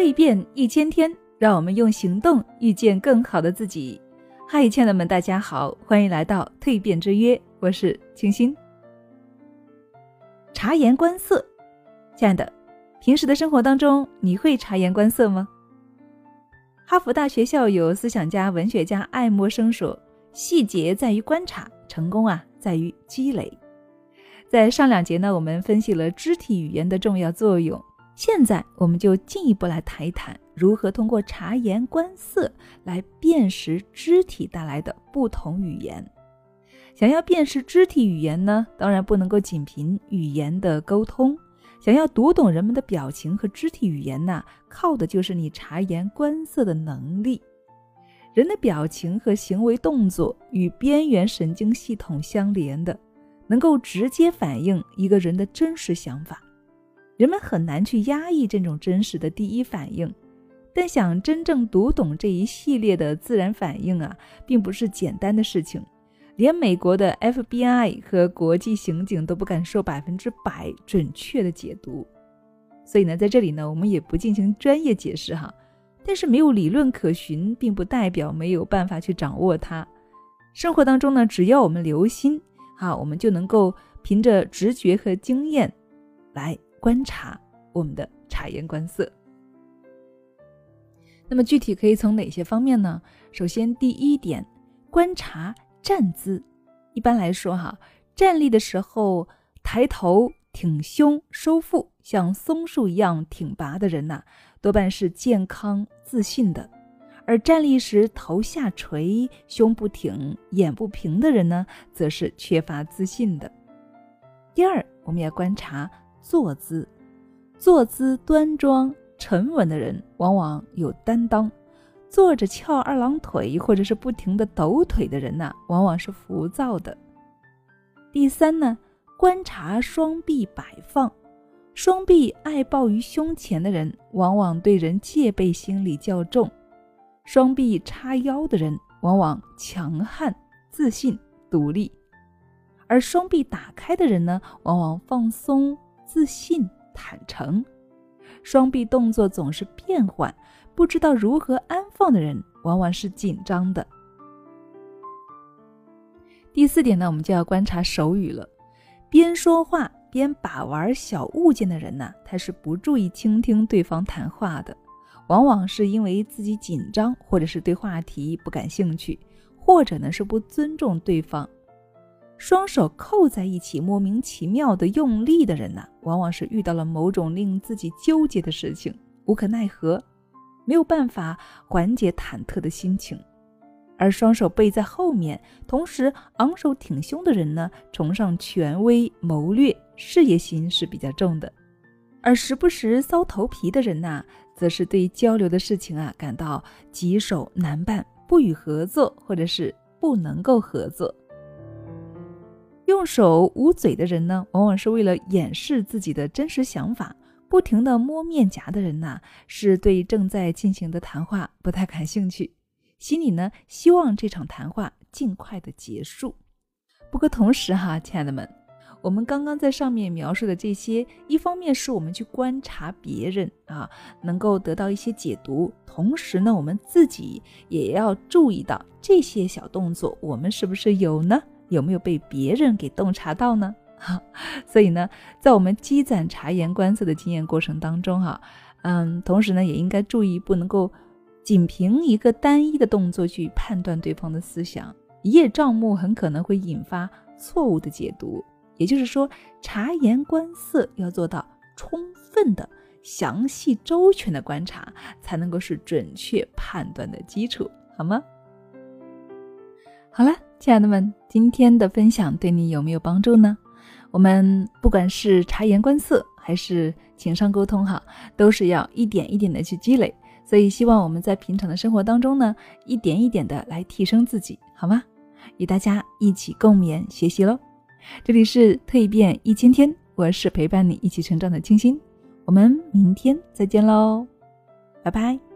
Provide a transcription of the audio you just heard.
蜕变一千天，让我们用行动遇见更好的自己。嗨，亲爱的们，大家好，欢迎来到蜕变之约，我是清新。察言观色，亲爱的，平时的生活当中，你会察言观色吗？哈佛大学校友、思想家、文学家爱默生说：“细节在于观察，成功啊在于积累。”在上两节呢，我们分析了肢体语言的重要作用。现在，我们就进一步来谈一谈，如何通过察言观色来辨识肢体带来的不同语言。想要辨识肢体语言呢，当然不能够仅凭语言的沟通。想要读懂人们的表情和肢体语言呢，靠的就是你察言观色的能力。人的表情和行为动作与边缘神经系统相连的。能够直接反映一个人的真实想法，人们很难去压抑这种真实的第一反应，但想真正读懂这一系列的自然反应啊，并不是简单的事情，连美国的 FBI 和国际刑警都不敢说百分之百准确的解读。所以呢，在这里呢，我们也不进行专业解释哈，但是没有理论可循，并不代表没有办法去掌握它。生活当中呢，只要我们留心。好，我们就能够凭着直觉和经验来观察我们的察言观色。那么具体可以从哪些方面呢？首先，第一点，观察站姿。一般来说，哈，站立的时候抬头挺胸收腹，像松树一样挺拔的人呐，多半是健康自信的。而站立时头下垂、胸不挺、眼不平的人呢，则是缺乏自信的。第二，我们要观察坐姿，坐姿端庄沉稳的人往往有担当；坐着翘二郎腿或者是不停的抖腿的人呢，往往是浮躁的。第三呢，观察双臂摆放，双臂爱抱于胸前的人，往往对人戒备心理较重。双臂叉腰的人往往强悍、自信、独立，而双臂打开的人呢，往往放松、自信、坦诚。双臂动作总是变换，不知道如何安放的人，往往是紧张的。第四点呢，我们就要观察手语了。边说话边把玩小物件的人呢，他是不注意倾听对方谈话的。往往是因为自己紧张，或者是对话题不感兴趣，或者呢是不尊重对方。双手扣在一起，莫名其妙的用力的人呢，往往是遇到了某种令自己纠结的事情，无可奈何，没有办法缓解忐忑的心情。而双手背在后面，同时昂首挺胸的人呢，崇尚权威、谋略、事业心是比较重的。而时不时搔头皮的人呐。则是对交流的事情啊感到棘手难办，不予合作，或者是不能够合作。用手捂嘴的人呢，往往是为了掩饰自己的真实想法；不停的摸面颊的人呢，是对正在进行的谈话不太感兴趣，心里呢希望这场谈话尽快的结束。不过同时哈，亲爱的们。我们刚刚在上面描述的这些，一方面是我们去观察别人啊，能够得到一些解读；同时呢，我们自己也要注意到这些小动作，我们是不是有呢？有没有被别人给洞察到呢？哈，所以呢，在我们积攒察言观色的经验过程当中，哈，嗯，同时呢，也应该注意不能够仅凭一个单一的动作去判断对方的思想，一叶障目很可能会引发错误的解读。也就是说，察言观色要做到充分的、详细周全的观察，才能够是准确判断的基础，好吗？好了，亲爱的们，今天的分享对你有没有帮助呢？我们不管是察言观色，还是情商沟通，哈，都是要一点一点的去积累。所以，希望我们在平常的生活当中呢，一点一点的来提升自己，好吗？与大家一起共勉学习喽。这里是蜕变一千天，我是陪伴你一起成长的清新，我们明天再见喽，拜拜。